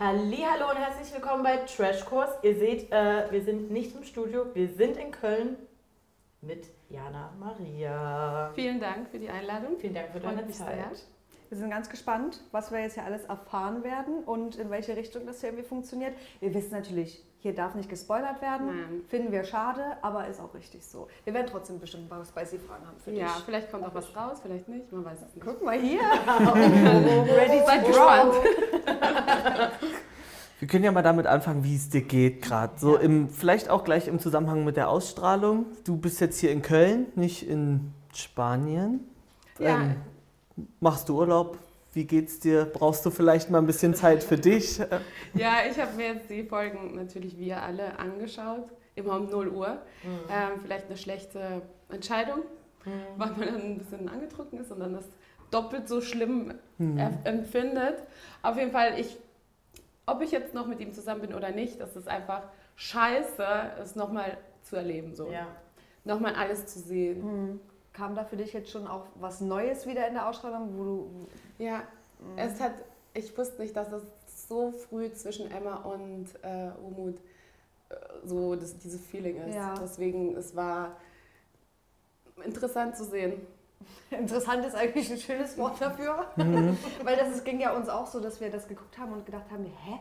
Hallo und herzlich willkommen bei Trashkurs. Ihr seht, äh, wir sind nicht im Studio, wir sind in Köln mit Jana Maria. Vielen Dank für die Einladung. Vielen Dank für deine Zeit. sehr. Wir sind ganz gespannt, was wir jetzt hier alles erfahren werden und in welche Richtung das hier irgendwie funktioniert. Wir wissen natürlich, hier darf nicht gespoilert werden. Nein. Finden wir schade, aber ist auch richtig so. Wir werden trotzdem bestimmt ein paar Spicy-Fragen haben für Ja, dich. vielleicht kommt auch was raus, vielleicht nicht, man weiß es nicht. Guck mal hier. Ready, seid gespannt. Wir können ja mal damit anfangen, wie es dir geht gerade. So Ja. im, vielleicht auch gleich im Zusammenhang mit der Ausstrahlung. Du bist jetzt hier in Köln, nicht in Spanien. Ja. Ähm, machst du Urlaub? Wie geht's dir? Brauchst du vielleicht mal ein bisschen Zeit für dich? Ja, ich habe mir jetzt die Folgen natürlich wir alle angeschaut, immer um 0 Uhr. Ähm, vielleicht eine schlechte Entscheidung, weil man dann ein bisschen angetrunken ist und dann das doppelt so schlimm hm. er- empfindet. Auf jeden Fall, ich, ob ich jetzt noch mit ihm zusammen bin oder nicht, das ist einfach scheiße, es nochmal zu erleben. So. Ja. Nochmal alles zu sehen. Kam da für dich jetzt schon auch was Neues wieder in der Ausstrahlung, wo du. Ja, es hat, ich wusste nicht, dass es so früh zwischen Emma und äh, Umut äh, so das, dieses Feeling ist. Ja. Deswegen, es war interessant zu sehen. Interessant ist eigentlich ein schönes Wort dafür. Mhm. Weil das es ging ja uns auch so, dass wir das geguckt haben und gedacht haben, hä?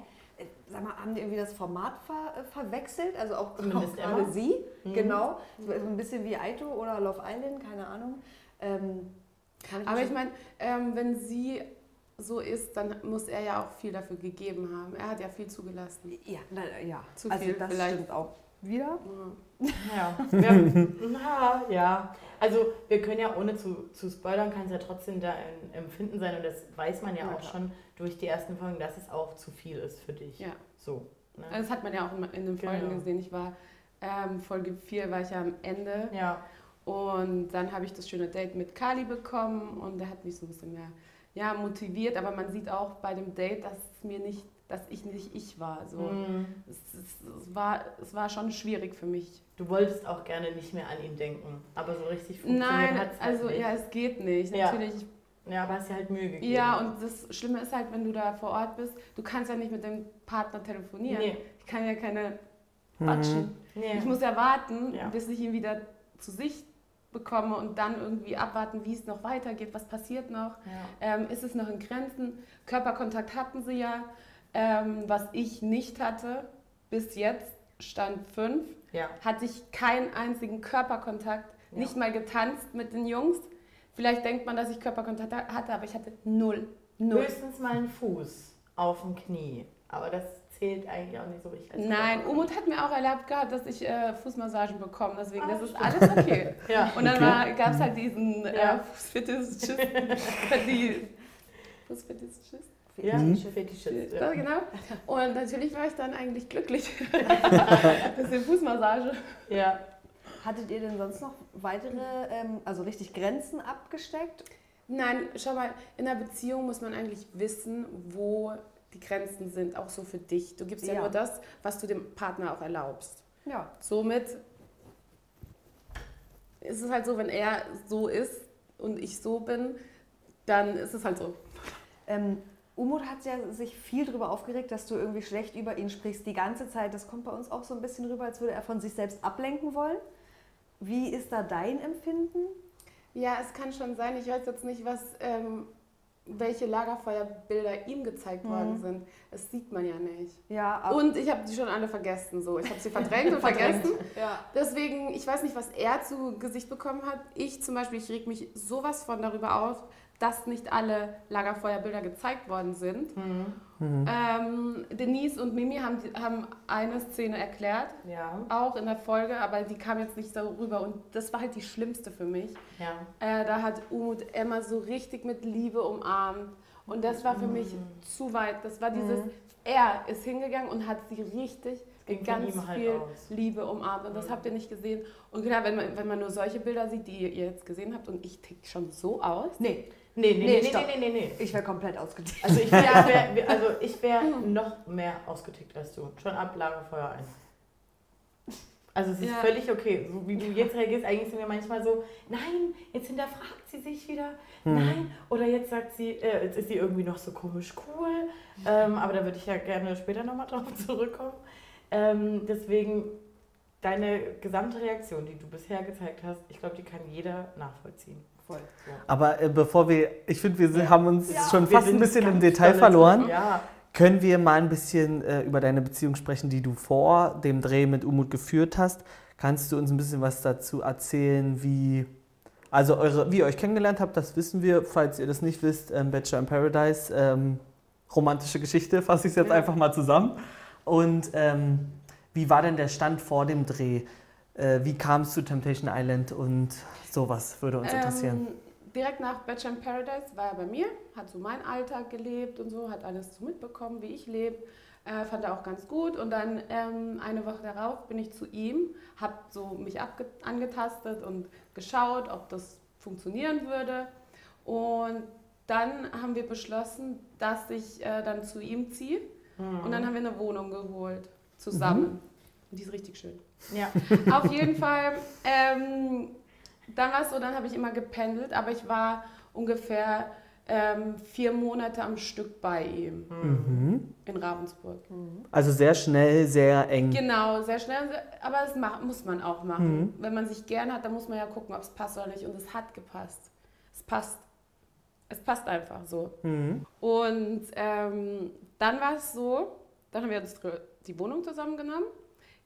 Sag mal, haben die irgendwie das Format ver äh, verwechselt? Also auch, Zumindest auch gerade sie, Mhm. genau. So ein bisschen wie Aito oder Love Island, keine Ahnung. Ähm, kann Aber ich meine, ähm, wenn sie so ist, dann muss er ja auch viel dafür gegeben haben. Er hat ja viel zugelassen. Ja, na, ja. Zu also viel das vielleicht. stimmt auch. Wieder? Ja. Wir, na, ja. Also wir können ja ohne zu, zu spoilern, kann es ja trotzdem da ein Empfinden sein und das weiß man ja, Ja, auch klar. schon durch die ersten Folgen, dass es auch zu viel ist für dich. Ja. So. Ne? Das hat man ja auch in- in den Folgen Genau. gesehen. Ich war, ähm, Folge 4 war ich ja am Ende. ja. Und dann habe ich das schöne Date mit Kali bekommen und der hat mich so ein bisschen mehr ja, motiviert. Aber man sieht auch bei dem Date, dass es mir nicht, dass ich nicht ich war. So. Mhm. Es, es, es, war, es war schon schwierig für mich. Du wolltest auch gerne nicht mehr an ihn denken, aber so richtig funktioniert Nein, hat's halt also nicht. ja, es geht nicht. Ja. Natürlich. Ja, aber hast dir halt Mühe gegeben. Ja, und das Schlimme ist halt, wenn du da vor Ort bist, du kannst ja nicht mit dem Partner telefonieren. Nee. Ich kann ja keine Mhm. quatschen. Nee. Ich muss ja warten, Ja. bis ich ihn wieder zu Sicht bekomme und dann irgendwie abwarten, wie es noch weitergeht, was passiert noch. ja. Ähm, ist es noch in Grenzen? Körperkontakt hatten sie ja, ähm, was ich nicht hatte. Bis jetzt, Stand 5, ja. hatte ich keinen einzigen Körperkontakt, Ja. nicht mal getanzt mit den Jungs. Vielleicht denkt man, dass ich Körperkontakt hatte, aber ich hatte null. Null. Höchstens mal einen Fuß auf dem Knie. Aber das zählt eigentlich auch nicht so richtig. als Nein. Umut hat mir auch erlaubt gehabt, dass ich äh, Fußmassagen bekomme. Deswegen, Ah, das ist stimmt. alles okay. Ja. Und dann Okay. gab es halt diesen Ja. äh, Fußfetischist. die Fußfetischist. Ja, Mhm. Fetischist. Ja, genau. Und natürlich war ich dann eigentlich glücklich. Bisschen Fußmassage. ja. Hattet ihr denn sonst noch weitere, ähm, also richtig Grenzen abgesteckt? Nein, schau mal, in einer Beziehung muss man eigentlich wissen, wo die Grenzen sind, auch so für dich. Du gibst ja, Ja. nur das, was du dem Partner auch erlaubst. Ja. Somit ist es halt so, wenn er so ist und ich so bin, dann ist es halt so. Ähm, Umut hat ja sich viel darüber aufgeregt, dass du irgendwie schlecht über ihn sprichst die ganze Zeit. Das kommt bei uns auch so ein bisschen rüber, als würde er von sich selbst ablenken wollen. Wie ist da dein Empfinden? Ja, es kann schon sein. Ich weiß jetzt nicht, was, ähm, welche Lagerfeuerbilder ihm gezeigt worden Mhm. sind. Das sieht man ja nicht. Ja, Und ich habe die schon alle vergessen. So. Ich habe sie verdrängt und vergessen. ja. Deswegen, ich weiß nicht, was er zu Gesicht bekommen hat. Ich zum Beispiel, ich reg mich sowas von darüber auf, dass nicht alle Lagerfeuerbilder gezeigt worden sind. Mhm. Ähm, Denise und Mimi haben, haben eine Szene erklärt, Ja. auch in der Folge, aber die kam jetzt nicht darüber. Und das war halt die schlimmste für mich. Ja. Äh, da hat Umut Emma so richtig mit Liebe umarmt. Und das war für mich zu weit. Das war dieses, er ist hingegangen und hat sie richtig ganz halt viel aus. Liebe umarmt. Und das habt ihr nicht gesehen. Und klar, wenn man, wenn man nur solche Bilder sieht, die ihr jetzt gesehen habt, und ich tick schon so aus. Nee, Nee, nee, Nee, nee, nee, nee, nee, nee. ich wäre komplett ausgedient. Also ich wäre wär, also ich wär noch mehr ausgetickt als du. Schon ab Lagerfeuer 1. Also es ist Ja. völlig okay. So wie du jetzt reagierst, eigentlich sind wir manchmal so, nein, jetzt hinterfragt sie sich wieder, nein. Oder jetzt sagt sie, äh, jetzt ist sie irgendwie noch so komisch cool. Ähm, aber da würde ich ja gerne später nochmal drauf zurückkommen. Ähm, deswegen deine gesamte Reaktion, die du bisher gezeigt hast, ich glaube, die kann jeder nachvollziehen. Voll. So. Aber äh, bevor wir, ich finde, wir sind, Ja. haben uns Ja, schon wir fast ein bisschen im Detail verloren. Ja. Können wir mal ein bisschen äh, über deine Beziehung sprechen, die du vor dem Dreh mit Umut geführt hast? Kannst du uns ein bisschen was dazu erzählen, wie, also eure, wie ihr euch kennengelernt habt, das wissen wir. Falls ihr das nicht wisst, ähm, Bachelor in Paradise, ähm, romantische Geschichte, fasse ich es jetzt Ja. einfach mal zusammen. Und ähm, wie war denn der Stand vor dem Dreh? Äh, wie kam es zu Temptation Island und sowas würde uns interessieren. Ähm, direkt nach Bachelor in Paradise war er bei mir, hat so meinen Alltag gelebt und so, hat alles so mitbekommen, wie ich lebe. Äh, fand er auch ganz gut. Und dann ähm, eine Woche darauf bin ich zu ihm, habe so mich angetastet und geschaut, ob das funktionieren würde. Und dann haben wir beschlossen, dass ich äh, dann zu ihm ziehe. Und dann haben wir eine Wohnung geholt, zusammen. Und die ist richtig schön. Ja. Auf jeden Fall, ähm, dann war es so, dann habe ich immer gependelt, aber ich war ungefähr ähm, vier Monate am Stück bei ihm Mhm. in Ravensburg. Also sehr schnell, sehr eng. Genau, sehr schnell, aber das muss man auch machen. Wenn man sich gern hat, dann muss man ja gucken, ob es passt oder nicht. Und es hat gepasst. Es passt. Es passt einfach so. Mhm. Und ähm, dann war es so, dann haben wir uns die Wohnung zusammengenommen.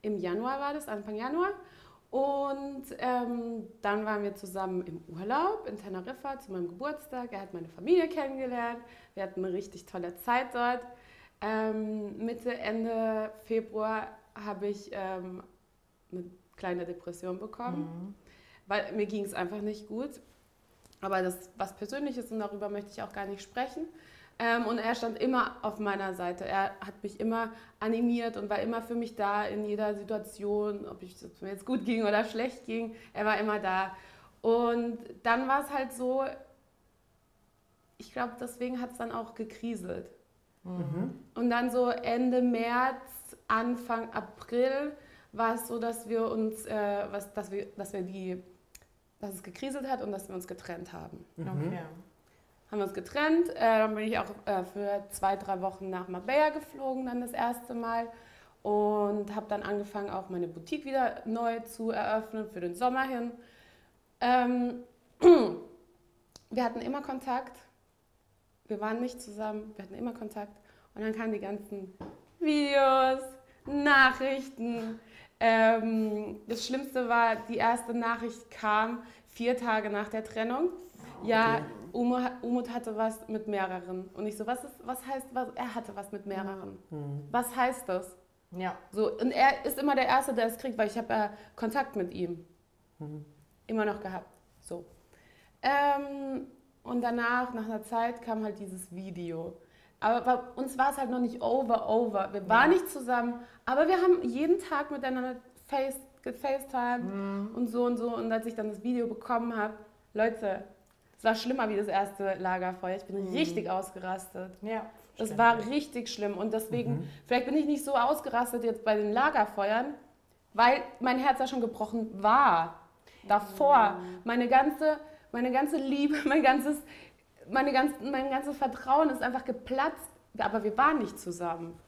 Im Januar war das, Anfang Januar. Und ähm, dann waren wir zusammen im Urlaub in Teneriffa zu meinem Geburtstag. Er hat meine Familie kennengelernt. Wir hatten eine richtig tolle Zeit dort. Ähm, Mitte, Ende Februar habe ich ähm, eine kleine Depression bekommen, weil mir ging es einfach nicht gut. Aber das ist was Persönliches und darüber möchte ich auch gar nicht sprechen. Ähm, und er stand immer auf meiner Seite. Er hat mich immer animiert und war immer für mich da in jeder Situation, ob es mir jetzt gut ging oder schlecht ging. Er war immer da. Und dann war es halt so, ich glaube, deswegen hat es dann auch gekriselt. Und dann so Ende März, Anfang April war es so, dass wir uns, äh, was, dass wir, dass wir die, dass es gekriselt hat und dass wir uns getrennt haben. Okay. Haben wir uns getrennt. Äh, dann bin ich auch äh, für zwei, drei Wochen nach Marbella geflogen, dann das erste Mal. Und habe dann angefangen, auch meine Boutique wieder neu zu eröffnen für den Sommer hin. Ähm, wir hatten immer Kontakt. Wir waren nicht zusammen, wir hatten immer Kontakt. Und dann kamen die ganzen Videos, Nachrichten. Ähm, das Schlimmste war, die erste Nachricht kam vier Tage nach der Trennung. Ja, Umo, Umut hatte was mit mehreren. Und ich so, was, ist, was heißt, was, er hatte was mit mehreren. Was heißt das? Ja. So, und er ist immer der Erste, der es kriegt, weil ich habe ja Kontakt mit ihm. Immer noch gehabt. So. Ähm, und danach, nach einer Zeit, kam halt dieses Video. Aber bei uns war es halt noch nicht over, over. Wir waren nicht zusammen, aber wir haben jeden Tag miteinander face, gefacetime und so und so. Und als ich dann das Video bekommen habe, Leute, es war schlimmer wie das erste Lagerfeuer. Ich bin richtig ausgerastet. Ja. Das war richtig schlimm und deswegen, vielleicht bin ich nicht so ausgerastet jetzt bei den Lagerfeuern, weil mein Herz ja schon gebrochen war. Davor. Meine ganze, meine ganze Liebe, mein ganzes, meine ganz, mein ganzes Vertrauen ist einfach geplatzt, aber wir waren nicht zusammen.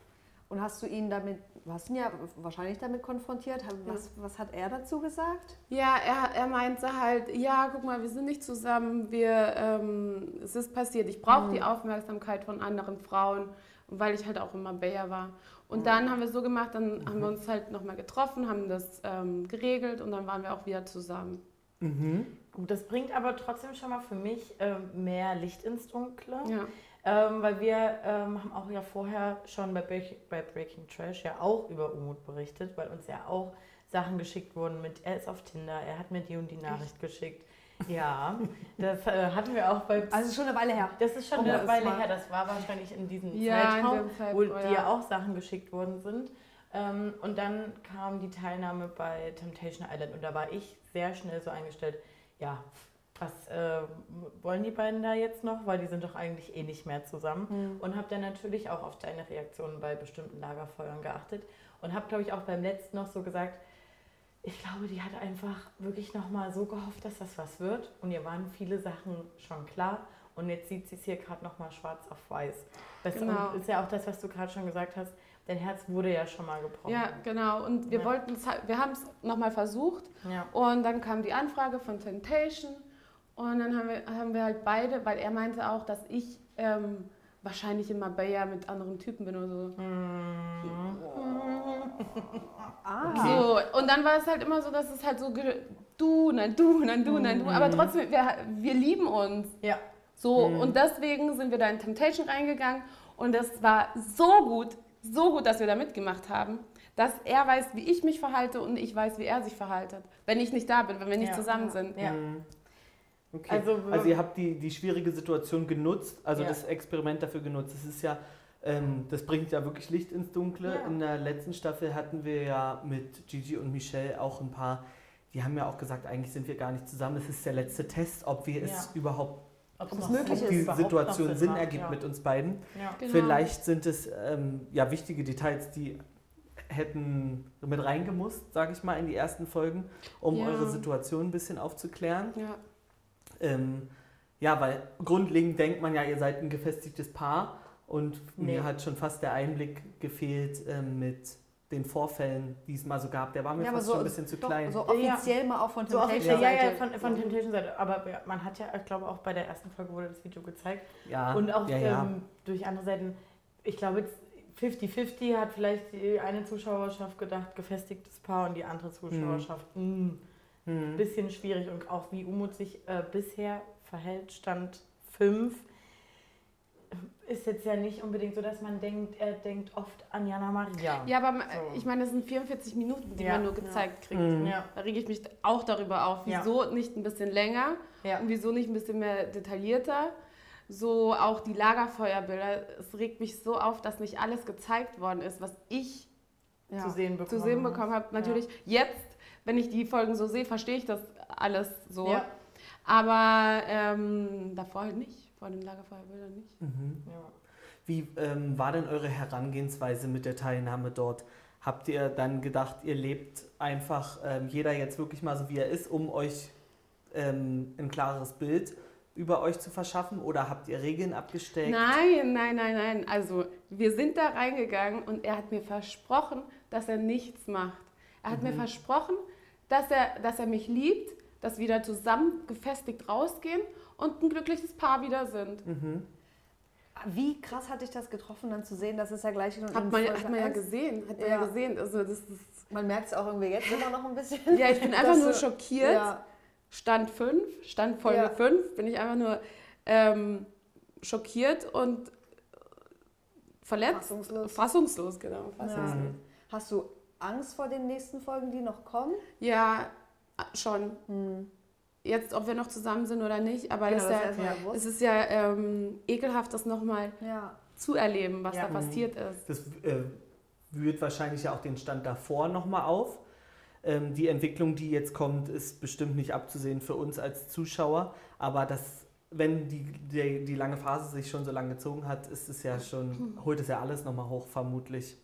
Und hast du ihn damit, hast ihn ja wahrscheinlich damit konfrontiert. Was, was hat er dazu gesagt? Ja, er, er meinte halt, ja, guck mal, wir sind nicht zusammen, wir, ähm, es ist passiert. Ich brauche die Aufmerksamkeit von anderen Frauen, weil ich halt auch immer Bayer war. Und dann haben wir so gemacht, dann haben wir uns halt nochmal getroffen, haben das ähm, geregelt und dann waren wir auch wieder zusammen. Gut, das bringt aber trotzdem schon mal für mich ähm, mehr Licht ins Dunkle. Ja. Ähm, weil wir ähm, haben auch ja vorher schon bei, Break, bei Breaking Trash ja auch über Umut berichtet, weil uns ja auch Sachen geschickt wurden mit, er ist auf Tinder, er hat mir die und die Nachricht geschickt. Ja, das äh, hatten wir auch bei... Also schon eine Weile her. das ist schon um eine Weile her, das war wahrscheinlich in diesem Ja, Zeitraum, wo oh dir ja. auch Sachen geschickt worden sind. Ähm, und dann kam die Teilnahme bei Temptation Island und da war ich sehr schnell so eingestellt, ja, was äh, wollen die beiden da jetzt noch? Weil die sind doch eigentlich eh nicht mehr zusammen. Und habe dann natürlich auch auf deine Reaktionen bei bestimmten Lagerfeuern geachtet. Und habe, glaube ich, auch beim letzten noch so gesagt, ich glaube, die hat einfach wirklich nochmal so gehofft, dass das was wird. Und ihr waren viele Sachen schon klar. Und jetzt sieht sie es hier gerade nochmal schwarz auf weiß. Das Genau. ist ja auch das, was du gerade schon gesagt hast. Dein Herz wurde ja schon mal gebrochen. Ja, genau. Und wir Ja. wollten es halt, wir haben es nochmal versucht Ja. und dann kam die Anfrage von Temptation und dann haben wir, haben wir halt beide, weil er meinte auch, dass ich ähm, wahrscheinlich in Marbella mit anderen Typen bin oder so. Ah. So, und dann war es halt immer so, dass es halt so, du, nein, du, nein, du, nein, du. Aber trotzdem, wir, wir lieben uns. Ja. So, und deswegen sind wir da in Temptation reingegangen und es war so gut, so gut, dass wir da mitgemacht haben, dass er weiß, wie ich mich verhalte und ich weiß, wie er sich verhaltet, wenn ich nicht da bin, wenn wir nicht Ja. zusammen sind. Ja. Mhm. Okay. Also, Also, ihr habt die, die schwierige Situation genutzt, also Ja. das Experiment dafür genutzt. Das ist ja, ähm, das bringt ja wirklich Licht ins Dunkle. Ja. In der letzten Staffel hatten wir ja mit Gigi und Michelle auch ein paar, die haben ja auch gesagt, eigentlich sind wir gar nicht zusammen. Das ist der letzte Test, ob wir es Ja. überhaupt, ob es möglich Sinn- ist. die überhaupt noch Situation Sinn macht, ergibt ja. mit uns beiden. Ja. Genau. Vielleicht sind es ähm, ja wichtige Details, die hätten mit reingemusst, sage ich mal, in die ersten Folgen, um Ja. eure Situation ein bisschen aufzuklären. Ja. Ähm, ja, weil grundlegend denkt man ja, ihr seid ein gefestigtes Paar und Nee. mir hat schon fast der Einblick gefehlt ähm, mit den Vorfällen, die es mal so gab. Der war mir Ja, fast so- schon ein bisschen zu Doch, klein. so offiziell mal auch von So Temptation offiziell, ja, ja, Seite. von, von Temptation Seite. Aber ja, man hat ja, ich glaube, auch bei der ersten Folge wurde das Video gezeigt. ja, Und auch ja, ja. Ähm, durch andere Seiten, ich glaube, jetzt 50-50 hat vielleicht die eine Zuschauerschaft gedacht, gefestigtes Paar und die andere Zuschauerschaft, mh, Hm. bisschen schwierig. Und auch wie Umut sich äh, bisher verhält, Stand 5, ist jetzt ja nicht unbedingt so, dass man denkt, er denkt oft an Jana Maria. Ja, aber So. ich meine, es sind 44 Minuten, die Ja. man nur gezeigt kriegt. Mhm. Ja, Da rege ich mich auch darüber auf, Ja. wieso nicht ein bisschen länger ja. und wieso nicht ein bisschen mehr detaillierter. So auch die Lagerfeuerbilder. Es regt mich so auf, dass nicht alles gezeigt worden ist, was ich Ja. zu sehen bekommen zu sehen bekommen habe. Natürlich jetzt, wenn ich die Folgen so sehe, verstehe ich das alles so. Ja. Aber ähm, davor halt nicht, vor den Lagerfeuerbildern nicht. Mhm. Ja. Wie ähm, war denn eure Herangehensweise mit der Teilnahme dort? Habt ihr dann gedacht, ihr lebt einfach ähm, jeder jetzt wirklich mal so, wie er ist, um euch ähm, ein klareres Bild über euch zu verschaffen? Oder habt ihr Regeln abgesteckt? Nein, nein, nein, nein. Also wir sind da reingegangen und er hat mir versprochen, dass er nichts macht. Er hat mir Mhm. versprochen, dass er, dass er mich liebt, dass wir da zusammen gefestigt rausgehen und ein glückliches Paar wieder sind. Mhm. Wie krass hat dich das getroffen, dann zu sehen, dass es ja gleich schon Hat in man, Folge hat man ja gesehen, hat man Ja. ja gesehen. Also das ist, Man merkt es auch irgendwie jetzt immer noch ein bisschen. ja, ich bin einfach nur schockiert. Ja, Stand 5, Stand Folge Ja. 5, bin ich einfach nur ähm, schockiert und verletzt. fassungslos. Fassungslos, genau. Fassungslos. Mhm. Hast du Angst vor den nächsten Folgen, die noch kommen? Ja, schon. Hm. Jetzt, ob wir noch zusammen sind oder nicht, aber Genau, das das ja, es ist ja ähm, ekelhaft, das nochmal Ja. zu erleben, was Ja. da passiert ist. Das äh, wühlt wahrscheinlich ja auch den Stand davor nochmal auf. Ähm, die Entwicklung, die jetzt kommt, ist bestimmt nicht abzusehen für uns als Zuschauer. Aber das, wenn die, die, die lange Phase sich schon so lange gezogen hat, ist es ja schon, holt es ja alles nochmal hoch, vermutlich.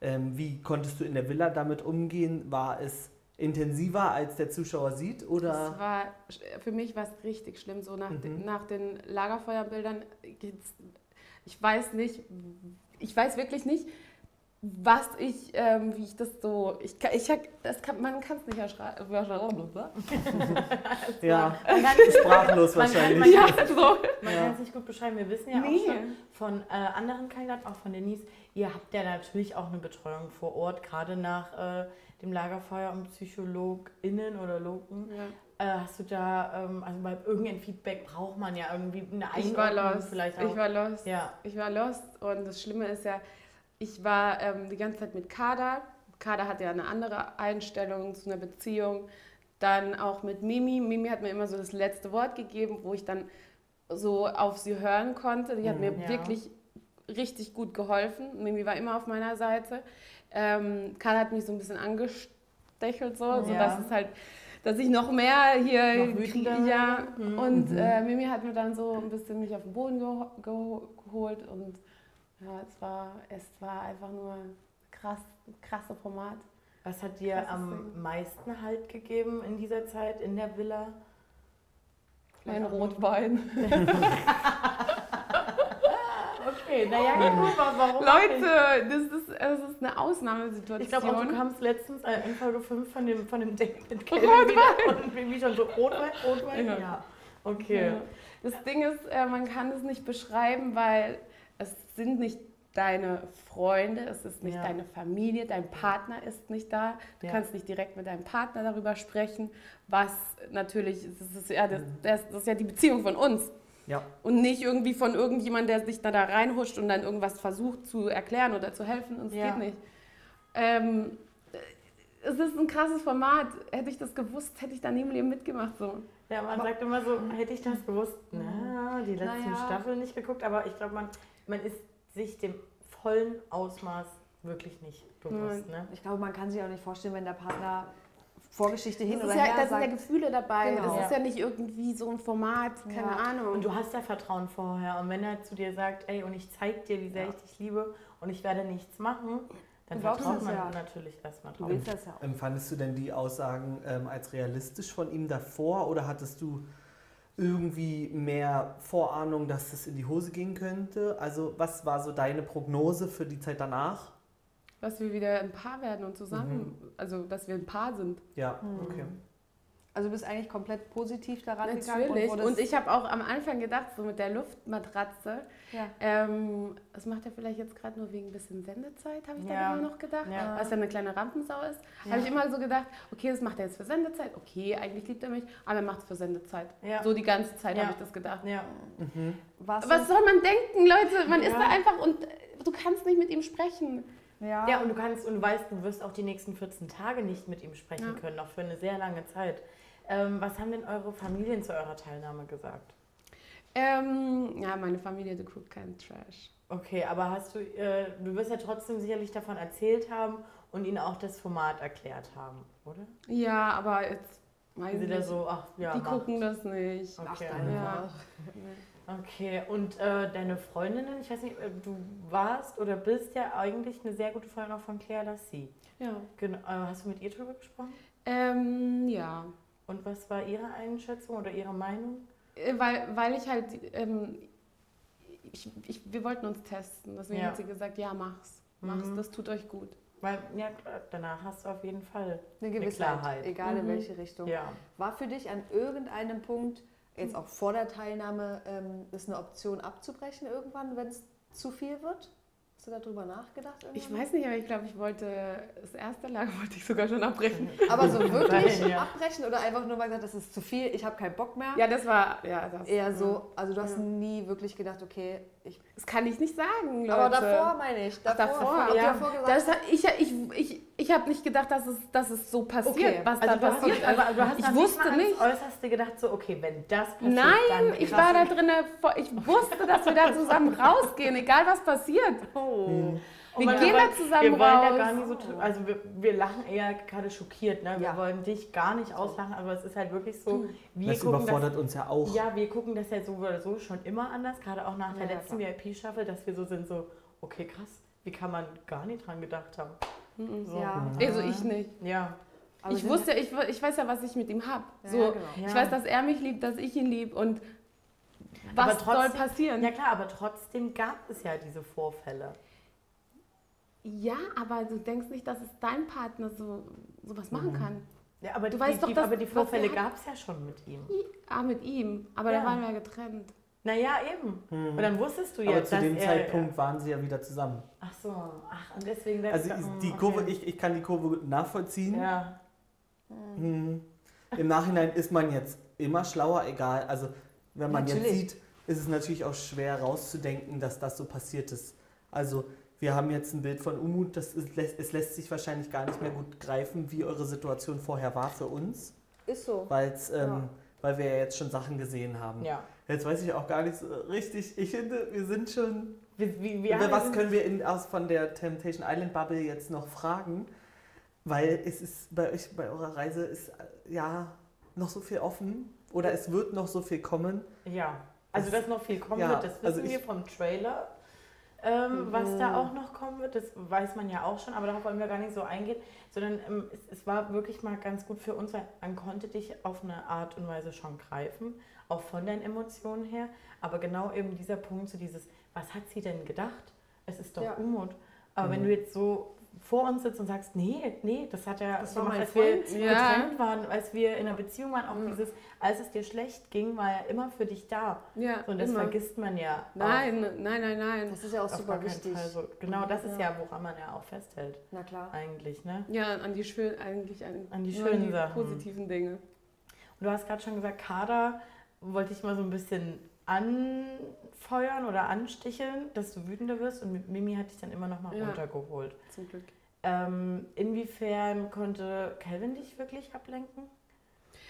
Ähm, wie konntest du in der Villa damit umgehen? War es intensiver, als der Zuschauer sieht? Das Oder? war, für mich war es richtig schlimm, so nach, den, Mhm. nach den Lagerfeuerbildern. geht's- Ich weiß nicht, ich weiß wirklich nicht, was ich, ähm, wie ich das so, ich, kann- ich, hab- das kann, man kann es nicht erschreiben. Ja, Man kann, sprachlos Man kann- wahrscheinlich. man Ja, so. man Ja. kann es nicht gut beschreiben. Wir wissen ja Nee. auch schon von äh, anderen Kandidaten, auch von Denise, ihr habt ja natürlich auch eine Betreuung vor Ort, gerade nach äh, dem Lagerfeuer und PsychologInnen oder Logen. Ja. Äh, hast du da, ähm, also bei irgendein Feedback braucht man ja irgendwie eine Ich war Einordnung lost. vielleicht auch. Ich war lost. ja. Ich war lost und das Schlimme ist ja, ich war ähm, die ganze Zeit mit Kader. Kader hat ja eine andere Einstellung zu einer Beziehung. Dann auch mit Mimi. Mimi hat mir immer so das letzte Wort gegeben, wo ich dann so auf sie hören konnte. Die hat mir Ja. wirklich richtig gut geholfen. Mimi war immer auf meiner Seite. Ähm, Kader hat mich so ein bisschen angestechelt, so, Ja. so dass es halt, dass ich noch mehr hier Noch wütender ja. Mhm. Und Mhm. äh, Mimi hat mir dann so ein bisschen mich auf den Boden geho geho geholt und ja, es war, es war einfach nur krass, krasse Format. Was hat dir ist am meisten Halt gegeben in dieser Zeit in der Villa? Mein Rotwein. Okay, naja, gut, warum? Leute, das ist, das ist eine Ausnahmesituation. Ich glaube du kamst letztens äh, in Folge 5 von dem, von dem Date mit Rotwein. wieder und wie schon so Rotwein, Rotwein? Ja. Ja. Okay. Ja. Das Ding ist, äh, man kann es nicht beschreiben, weil es sind nicht deine Freunde, es ist nicht Ja. deine Familie, dein Partner ist nicht da. Du Ja. kannst nicht direkt mit deinem Partner darüber sprechen, was natürlich, das ist ja, das, das das ist ja die Beziehung von uns. Ja. Und nicht irgendwie von irgendjemand, der sich da, da reinhuscht und dann irgendwas versucht zu erklären oder zu helfen. Und es Ja. geht nicht. Ähm, es ist ein krasses Format. Hätte ich das gewusst, hätte ich da nie im Leben mitgemacht. So. Ja, man sagt immer so, hätte ich das gewusst, na, die letzten Naja. Staffeln nicht geguckt, aber ich glaube, man, man ist sich dem vollen Ausmaß wirklich nicht bewusst. Ne? Ich glaube, man kann sich auch nicht vorstellen, wenn der Partner Vorgeschichte hin Das oder ja, her da sind ja. Gefühle dabei. Genau. Das ist ja nicht irgendwie so ein Format, keine Ja. Ahnung. Und du hast ja Vertrauen vorher. Und wenn er zu dir sagt, ey, und ich zeig dir, wie sehr Ja. ich dich liebe und ich werde nichts machen, dann Du glaubst vertraut man ja. natürlich erstmal Du drauf. willst das ja auch. Empfandest du denn die Aussagen ähm, als realistisch von ihm davor oder hattest du irgendwie mehr Vorahnung, dass es in die Hose gehen könnte? Also was war so deine Prognose für die Zeit danach? Dass wir wieder ein Paar werden und zusammen, also dass wir ein Paar sind. Ja, okay. Also du bist eigentlich komplett positiv daran gegangen. Natürlich. Und, Und, ich habe auch am Anfang gedacht, so mit der Luftmatratze, ja. ähm, das macht er vielleicht jetzt gerade nur wegen ein bisschen Sendezeit, habe ich Ja. dann immer noch gedacht. Ja. Weil es ja eine kleine Rampensau ist. Ja. Habe ich immer so gedacht, okay, das macht er jetzt für Sendezeit. Okay, eigentlich liebt er mich, aber er macht es für Sendezeit. Ja. So die ganze Zeit Ja. habe ich das gedacht. Ja. Warst Was du, soll man denken, Leute? Man ist da einfach und du kannst nicht mit ihm sprechen. Ja. ja, und du kannst und du weißt, du wirst auch die nächsten 14 Tage nicht mit ihm sprechen Ja. können, noch für eine sehr lange Zeit. Ähm, was haben denn eure Familien zu eurer Teilnahme gesagt? Ähm, ja, meine Familie, die guckt keinen Trash. Okay, aber hast du, äh, du wirst ja trotzdem sicherlich davon erzählt haben und ihnen auch das Format erklärt haben, oder? Ja, aber jetzt weiß Die ich nicht. so, ach ja, die macht. gucken das nicht. Ach, Okay. deine Ja. Okay, und äh, deine Freundinnen, ich weiß nicht, äh, du warst oder bist ja eigentlich eine sehr gute Freundin auch von Claire Lassie. Ja. Genau, äh, hast du mit ihr drüber gesprochen? Ähm, ja. Und was war ihre Einschätzung oder ihre Meinung? Äh, Weil, weil ich halt, ähm, ich, ich, wir wollten uns testen. Deswegen Ja. hat sie gesagt, ja, mach's. Mach's, Mhm. das tut euch gut. Weil, ja, klar, danach hast du auf jeden Fall. eine Gewissheit, Klarheit. egal in Mhm. welche Richtung. Ja. War für dich an irgendeinem Punkt, jetzt auch vor der Teilnahme, ähm, ist eine Option abzubrechen irgendwann, wenn es zu viel wird? Hast du darüber nachgedacht? Ich irgendwann? weiß nicht, aber ich glaube, ich wollte, das erste Lager wollte ich sogar schon abbrechen. Aber so wirklich Nein, ja. abbrechen oder einfach nur mal gesagt, das ist zu viel, ich habe keinen Bock mehr? Ja, das war, ja, das. Eher so, also du hast Ja. nie wirklich gedacht, okay, ich. Das kann ich nicht sagen, Leute. Aber davor meine ich. Ach, davor, ob du ja. davor Das, ich ich, ich, ich habe nicht gedacht, dass es, dass es so passiert, Okay. was Also da du hast, passiert. aber du hast ich wusste ans nicht. Äußerste gedacht, so, okay, wenn das passiert, Nein, ich war da drin, ich wusste, dass wir da zusammen rausgehen, egal was passiert. Oh. Wir Und gehen da zusammen wir wollen da raus. gar nicht so, also wir, wir lachen eher gerade schockiert, ne? Wir Ja. wollen dich gar nicht auslachen, aber es ist halt wirklich so, wir Das gucken überfordert uns ja auch. ja, wir gucken das ja so oder so schon immer anders, gerade auch nach der Ja, ja, letzten VIP-Staffel, dass wir so sind, so, okay, krass, wie kann man gar nicht dran gedacht haben. Mhm. So. Ja. Also ich nicht. Ja, Aber ich wusste, ich, ich weiß ja, was ich mit ihm habe. Ja, So, ja, genau. Ja. Ich weiß, dass er mich liebt, dass ich ihn lieb und was Aber trotzdem- soll passieren? ja klar, aber trotzdem gab es ja diese Vorfälle. Ja, aber du denkst nicht, dass es dein Partner so sowas machen kann. Ja, aber Du die, weißt doch, die, dass- aber die Vorfälle gab es ja schon mit ihm. Ah, mit ihm. Aber Ja. da waren wir ja getrennt. Naja, eben. Und dann wusstest du ja, Aber zu dass dem er, Zeitpunkt waren sie ja wieder zusammen. Ach so, ach, und deswegen... Also das- die okay. Kurve, ich, ich kann die Kurve nachvollziehen. Ja, Hm. Im Nachhinein ist man jetzt immer schlauer, egal. Also wenn man jetzt Natürlich. sieht, ist es natürlich auch schwer rauszudenken, dass das so passiert ist. Also wir haben jetzt ein Bild von Umut, das ist, es lässt sich wahrscheinlich gar nicht mehr gut greifen, wie eure Situation vorher war für uns, Ist so. weil's, ähm, Ja. weil wir ja jetzt schon Sachen gesehen haben. ja. Jetzt weiß ich auch gar nicht so richtig, ich finde, wir sind schon wie, wie, über was können wir in, aus von der Temptation Island Bubble jetzt noch fragen? Weil es ist bei euch, bei eurer Reise ist äh, ja noch so viel offen oder es wird noch so viel kommen. Ja, also dass noch viel kommen Ja, wird, das wissen also ich- wir vom Trailer. Ähm, was da auch noch kommen wird. Das weiß man ja auch schon, aber darauf wollen wir gar nicht so eingehen, sondern ähm, es, es war wirklich mal ganz gut für uns, weil man konnte dich auf eine Art und Weise schon greifen, auch von deinen Emotionen her. Aber genau eben dieser Punkt, so dieses, was hat sie denn gedacht? Es ist doch Ja. Unmut. Aber wenn du jetzt so vor uns sitzt und sagst, nee, nee, das hat er Das gemacht, als wir. Ja. getrennt waren, als wir in einer Beziehung waren, auch dieses, als es dir schlecht ging, war er immer für dich da. Ja, So, und das immer. vergisst man ja. Nein, nein, nein, nein. Das ist ja auch auch auf super wichtig. So. Genau, das ist ja, woran man ja auch festhält, Na klar. eigentlich. Ne? Ja, an die schönen, eigentlich an, An die schönen Sachen. positiven Dinge. Und du hast gerade schon gesagt, Kader wollte ich mal so ein bisschen anfeuern oder ansticheln, dass du wütender wirst. Und mit Mimi hat dich dann immer noch mal Ja. runtergeholt. Zum Glück. Ähm, inwiefern konnte Calvin dich wirklich ablenken?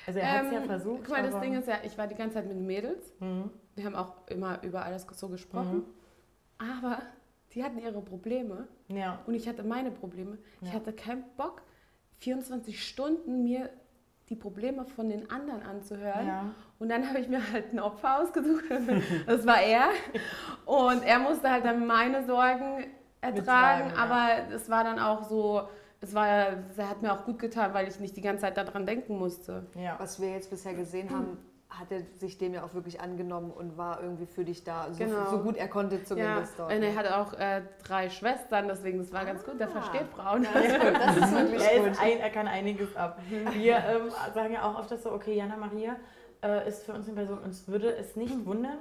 Also er hat es ja versucht. Guck mal, das Ding ist ja, ich war die ganze Zeit mit den Mädels. Mhm. Wir haben auch immer über alles so gesprochen. Aber die hatten ihre Probleme Ja. und ich hatte meine Probleme. Ich Ja. hatte keinen Bock, 24 Stunden mir die Probleme von den anderen anzuhören. ja. Und dann habe ich mir halt ein Opfer ausgesucht. Das war er. Und er musste halt dann meine Sorgen ertragen. Mittragen, ja. Aber es war dann auch so, es war, er hat mir auch gut getan, weil ich nicht die ganze Zeit daran denken musste. Ja. Was wir jetzt bisher gesehen haben, hat er sich dem ja auch wirklich angenommen und war irgendwie für dich da, so, Genau. so gut er konnte Ja, zumindest dort. und er hatte auch äh, drei Schwestern, deswegen das war ganz gut. Der Ah. versteht Frauen. Das ist wirklich Er, gut. ein, er kann einiges ab. Wir ähm, sagen ja auch oft das so, okay, Jana Maria äh, ist für uns eine Person, uns würde es nicht wundern,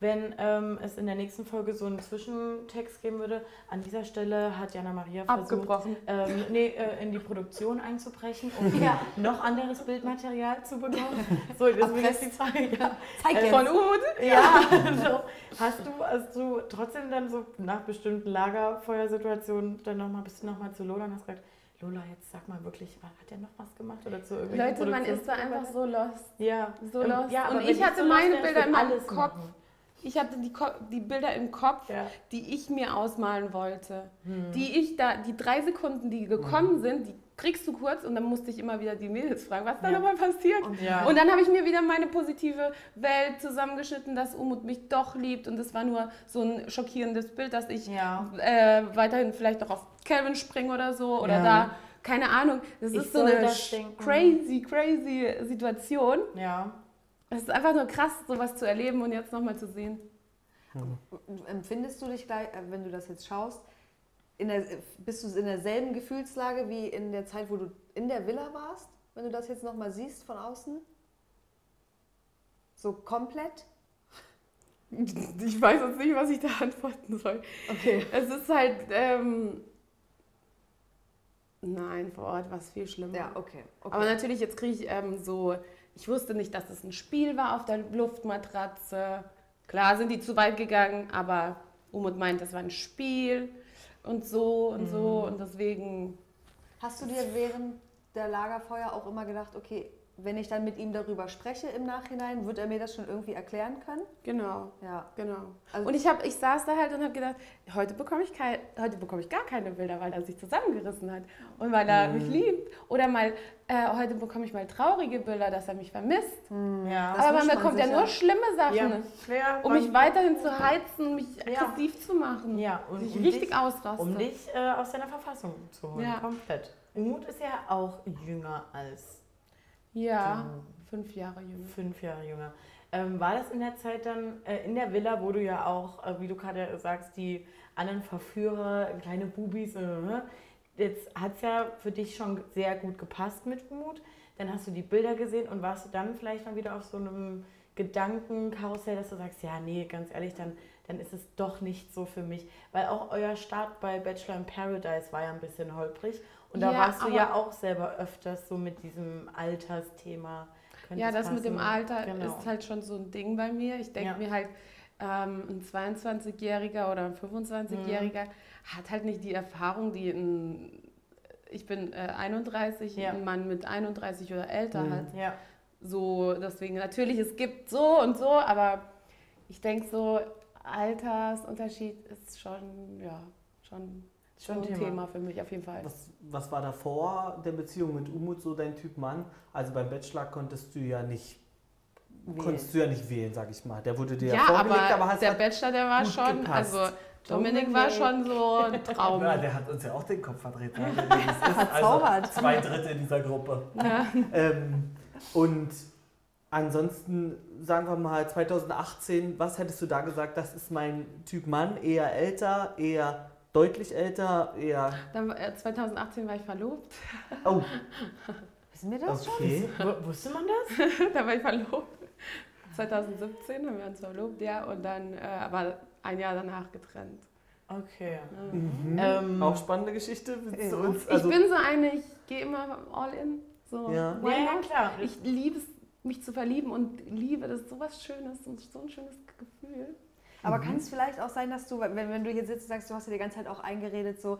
wenn ähm, es in der nächsten Folge so einen Zwischentext geben würde. An dieser Stelle hat Jana Maria versucht, ähm, nee, äh, in die Produktion einzubrechen, um Ja. noch anderes Bildmaterial zu bekommen. So, deswegen ist die Frage, ja. Zeig Äh, jetzt. Von Umut? Ja, so. hast, du, hast du trotzdem dann so nach bestimmten Lagerfeuersituationen dann nochmal, bist du nochmal zu Lola und hast gesagt, Lola, jetzt sag mal wirklich, hat er noch was gemacht oder zu irgendwelchen Leute, man ist da einfach so lost. ja. so Ähm, lost. Ja, Und ich hatte meine Bilder in meinem Kopf. machen. Ich hatte die, Ko die Bilder im Kopf, Ja. die ich mir ausmalen wollte. Hm. Die ich da, die drei Sekunden, die gekommen sind, die kriegst du kurz und dann musste ich immer wieder die Mädels fragen, was da Ja. nochmal passiert. Ja. Und dann habe ich mir wieder meine positive Welt zusammengeschnitten, dass Umut mich doch liebt. Und das war nur so ein schockierendes Bild, dass ich ja. äh, weiterhin vielleicht noch auf Calvin springe oder so. Oder Ja. da, keine Ahnung. Das Ich ist so eine crazy, crazy Situation. Ja. Es ist einfach nur krass, sowas zu erleben und jetzt nochmal zu sehen. Empfindest du dich gleich, äh, wenn du das jetzt schaust, der, bist du in derselben Gefühlslage wie in der Zeit, wo du in der Villa warst, wenn du das jetzt nochmal siehst von außen? So komplett? Ich weiß jetzt nicht, was ich da antworten soll. Okay. Es ist halt, ähm, nein, vor Ort war es viel schlimmer. Ja, okay. okay. Aber natürlich, jetzt kriege ich ähm, so, ich wusste nicht, dass es ein Spiel war auf der Luftmatratze. Klar sind die zu weit gegangen, aber Umut meint, das war ein Spiel und so und so und deswegen, Hast du dir während der Lagerfeuer auch immer gedacht, okay, wenn ich dann mit ihm darüber spreche im Nachhinein, wird er mir das schon irgendwie erklären können? genau, Ja. genau. Also- und ich, hab, ich saß da halt und habe gedacht, heute bekomme ich, kein, heute bekomme ich gar keine Bilder, weil er sich zusammengerissen hat und weil er mich liebt. Oder mal, äh, heute bekomme ich mal traurige Bilder, dass er mich vermisst. Ja. Das Aber man bekommt ja nur ja. schlimme Sachen. ja. ja. Um mich weiterhin zu heizen, mich aggressiv zu machen. Ja, und Sich um richtig dich, ausrasten. um dich äh, aus deiner Verfassung zu holen. Ja. Komplett. Umut ist ja auch jünger als Ja, fünf Jahre jünger. fünf Jahre jünger. Ähm, war das in der Zeit dann, äh, in der Villa, wo du ja auch, äh, wie du gerade sagst, die anderen Verführer, kleine Bubis, äh, ne? jetzt hat es ja für dich schon sehr gut gepasst mit Umut. Dann hast du die Bilder gesehen und warst du dann vielleicht mal wieder auf so einem Gedankenkarussell, dass du sagst, ja, nee, ganz ehrlich, dann, dann ist es doch nicht so für mich. Weil auch euer Start bei Bachelor in Paradise war ja ein bisschen holprig. Und da Ja, warst du ja auch selber öfters so mit diesem Altersthema. Könnte Ja, das mit dem passen? Alter Genau. ist halt schon so ein Ding bei mir. Ich denke Ja. mir halt, ähm, ein 22-Jähriger oder ein 25-Jähriger Mhm. hat halt nicht die Erfahrung, die ein, ich bin äh, 31, Ja. ein Mann mit 31 oder älter Mhm. hat. Ja, So, deswegen natürlich, es gibt so und so, aber ich denke so, Altersunterschied ist schon, ja, schon, Schon ein Thema. Thema. für mich auf jeden Fall. Was, was war davor der Beziehung mit Umut so dein Typ Mann? Also beim Bachelor konntest du ja nicht, konntest du ja nicht wählen, sag ich mal. Der wurde dir ja, Ja, vorgelegt, aber, aber, hast der halt Bachelor, der war schon, gepasst. also Dominik war schon so ein Traum. Ja, der hat uns ja auch den Kopf verdreht. ne? Das ist. Also Verzaubert. zwei Drittel dieser Gruppe. Ja. Ähm, und ansonsten, sagen wir mal 2018, was hättest du da gesagt, das ist mein Typ Mann? Eher älter, eher deutlich älter, eher... Dann, äh, 2018 war ich verlobt. Oh, Wissen wir das schon? okay. W wusste man das? da war ich verlobt. 2017 haben wir uns verlobt, ja, und dann äh, aber ein Jahr danach getrennt. Okay. Ja. Mhm. Ähm, auch spannende Geschichte. Ja. uns, Ich also, bin so eine, ich gehe immer all in. So, Ja. Ja, ja, klar. Ich liebe es, mich zu verlieben und Liebe, das ist sowas Schönes und so ein schönes Gefühl. Aber Mhm. kann es vielleicht auch sein, dass du, wenn, wenn du hier sitzt und sagst, du hast dir die ganze Zeit auch eingeredet, so,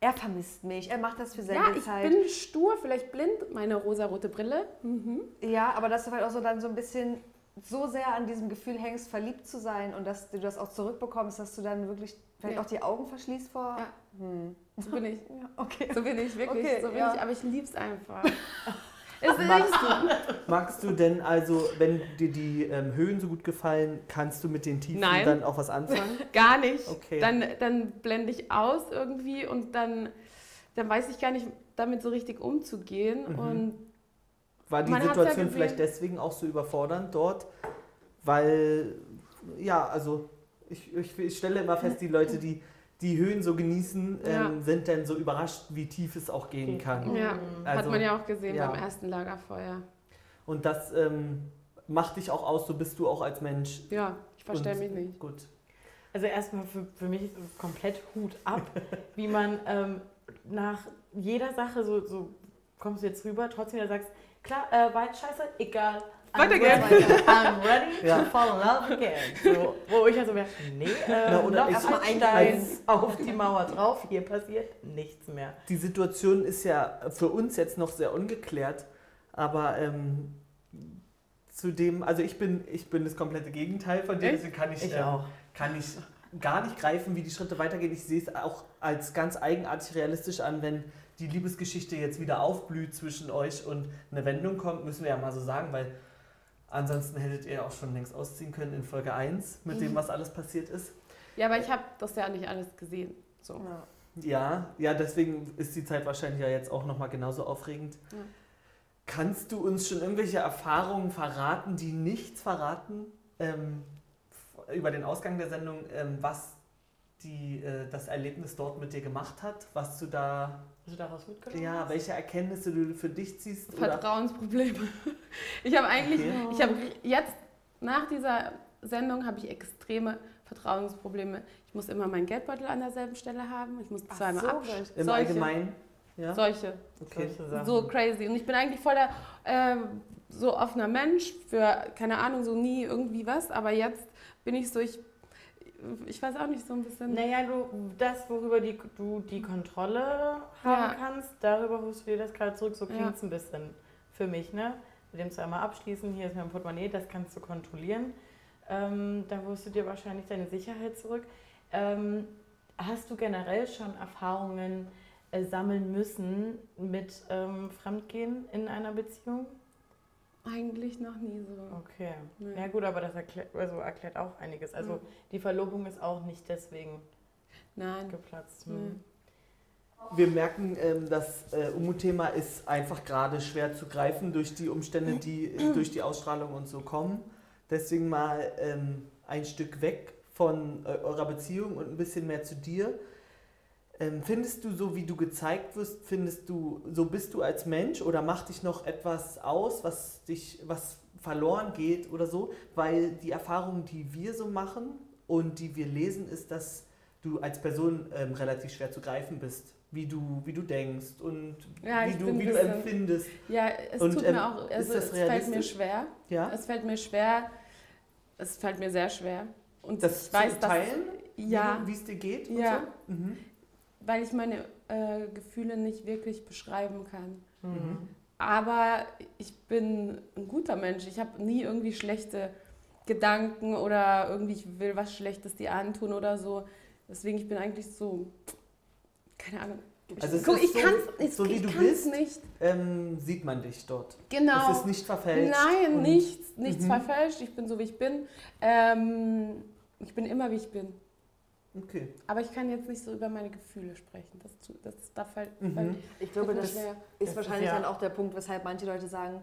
er vermisst mich, er macht das für Ja, ich bin stur, vielleicht blind, meine rosarote Brille. Mhm. Ja, aber dass du vielleicht auch so dann so ein bisschen so sehr an diesem Gefühl hängst, verliebt zu sein und dass du das auch zurückbekommst, dass du dann wirklich vielleicht Ja. auch die Augen verschließt vor. Ja. Hm. So bin ich. Ja, okay. So bin ich wirklich. Okay, so bin ich, aber ich liebe es einfach. magst, du, magst du denn also, wenn dir die ähm, Höhen so gut gefallen, kannst du mit den Tiefen Nein. dann auch was anfangen? gar nicht. Okay. Dann, dann blende ich aus irgendwie und dann, dann weiß ich gar nicht, damit so richtig umzugehen. Mhm. Und War die ja Situation gesehen. vielleicht deswegen auch so überfordernd dort? Weil, ja, also ich, ich, ich stelle immer fest, die Leute, die die Höhen so genießen, ähm, Ja. sind dann so überrascht, wie tief es auch gehen kann. Ja. Mhm. Also, hat man ja auch gesehen ja. beim ersten Lagerfeuer. Und das ähm, macht dich auch aus, so bist du auch als Mensch. Ja, ich verstehe mich nicht. Gut. Also erstmal für, für mich ist es komplett Hut ab, wie man ähm, nach jeder Sache so, so kommst du jetzt rüber, trotzdem wieder sagst, klar, äh, war jetzt scheiße, egal. I'm Weiter ready, geht's. I'm ready Ja. to fall in love again. So, wo ich also wäre, nee, äh, Na, oder noch ich- ein Stein auf die Mauer drauf, hier passiert nichts mehr. Die Situation ist ja für uns jetzt noch sehr ungeklärt, aber ähm, zudem, also ich bin, ich bin das komplette Gegenteil von dir, deswegen kann ich, Ich ähm, auch. kann ich gar nicht greifen, wie die Schritte weitergehen. Ich sehe es auch als ganz eigenartig realistisch an, wenn die Liebesgeschichte jetzt wieder aufblüht zwischen euch und eine Wendung kommt, müssen wir ja mal so sagen, weil ansonsten hättet ihr auch schon längst ausziehen können in Folge 1 mit dem, Mhm. was alles passiert ist. Ja, aber ich habe das ja nicht alles gesehen. So. Ja. Ja, ja, deswegen ist die Zeit wahrscheinlich ja jetzt auch nochmal genauso aufregend. Ja. Kannst du uns schon irgendwelche Erfahrungen verraten, die nichts verraten ähm, über den Ausgang der Sendung, ähm, was die, äh, das Erlebnis dort mit dir gemacht hat? Was du da, Hast du daraus mitgenommen? ja, welche Erkenntnisse du für dich ziehst? Vertrauensprobleme. Ich habe eigentlich, Okay. ich habe jetzt nach dieser Sendung habe ich extreme Vertrauensprobleme. Ich muss immer meinen Geldbeutel an derselben Stelle haben. Ich muss zweimal so, abschließen. Im solche. Allgemeinen? Ja? Solche. Okay. Solche. So crazy. Und ich bin eigentlich voll der ähm, so offener Mensch für, keine Ahnung, so nie irgendwie was. Aber jetzt bin ich so, ich, ich weiß auch nicht, so ein bisschen. Naja, du, das, worüber die, du die Kontrolle haben Ja. kannst, darüber holst du dir das gerade zurück. So Ja. klingt es ein bisschen für mich, ne? Mit dem zweimal abschließen, hier ist mein Portemonnaie, das kannst du kontrollieren. Ähm, da holst du dir wahrscheinlich deine Sicherheit zurück. Ähm, hast du generell schon Erfahrungen äh, sammeln müssen mit ähm, Fremdgehen in einer Beziehung? Eigentlich noch nie so. Okay. Nee. Ja gut, aber das erklärt, also erklärt auch einiges. Also Mhm. die Verlobung ist auch nicht deswegen Nein. geplatzt. Nee. Hm. Wir merken, ähm, das äh, Umu-Thema ist einfach gerade schwer zu greifen durch die Umstände, die äh, durch die Ausstrahlung und so kommen. Deswegen mal ähm, ein Stück weg von äh, eurer Beziehung und ein bisschen mehr zu dir. Ähm, findest du, so wie du gezeigt wirst, findest du, so bist du als Mensch oder macht dich noch etwas aus, was dich, was verloren geht oder so? Weil die Erfahrung, die wir so machen und die wir lesen, ist, dass du als Person ähm, relativ schwer zu greifen bist. Wie du, wie du denkst und Ja, wie du, wie du empfindest. Ja, es Und, tut ähm, mir auch, also es fällt mir schwer. Ja? Es fällt mir schwer. Es fällt mir sehr schwer. Und Das ich weiß, zu dass teilen, ja, wie es dir geht und Ja. so? Mhm. Weil ich meine äh, Gefühle nicht wirklich beschreiben kann. Mhm. Aber ich bin ein guter Mensch. Ich habe nie irgendwie schlechte Gedanken oder irgendwie ich will was Schlechtes dir antun oder so. Deswegen ich bin eigentlich so keine Ahnung. Also Guck, ich so- kann's, ich, so wie ich du bist, nicht. Ähm, sieht man dich dort. Genau. Es ist nicht verfälscht. Nein, nichts, nichts Mhm. verfälscht. Ich bin so, wie ich bin. Ähm, ich bin immer, wie ich bin. Okay. Aber ich kann jetzt nicht so über meine Gefühle sprechen. Das, das darf halt. Mhm. weil- Ich glaube, das schwer. ist Das ist wahrscheinlich ja- dann auch der Punkt, weshalb manche Leute sagen,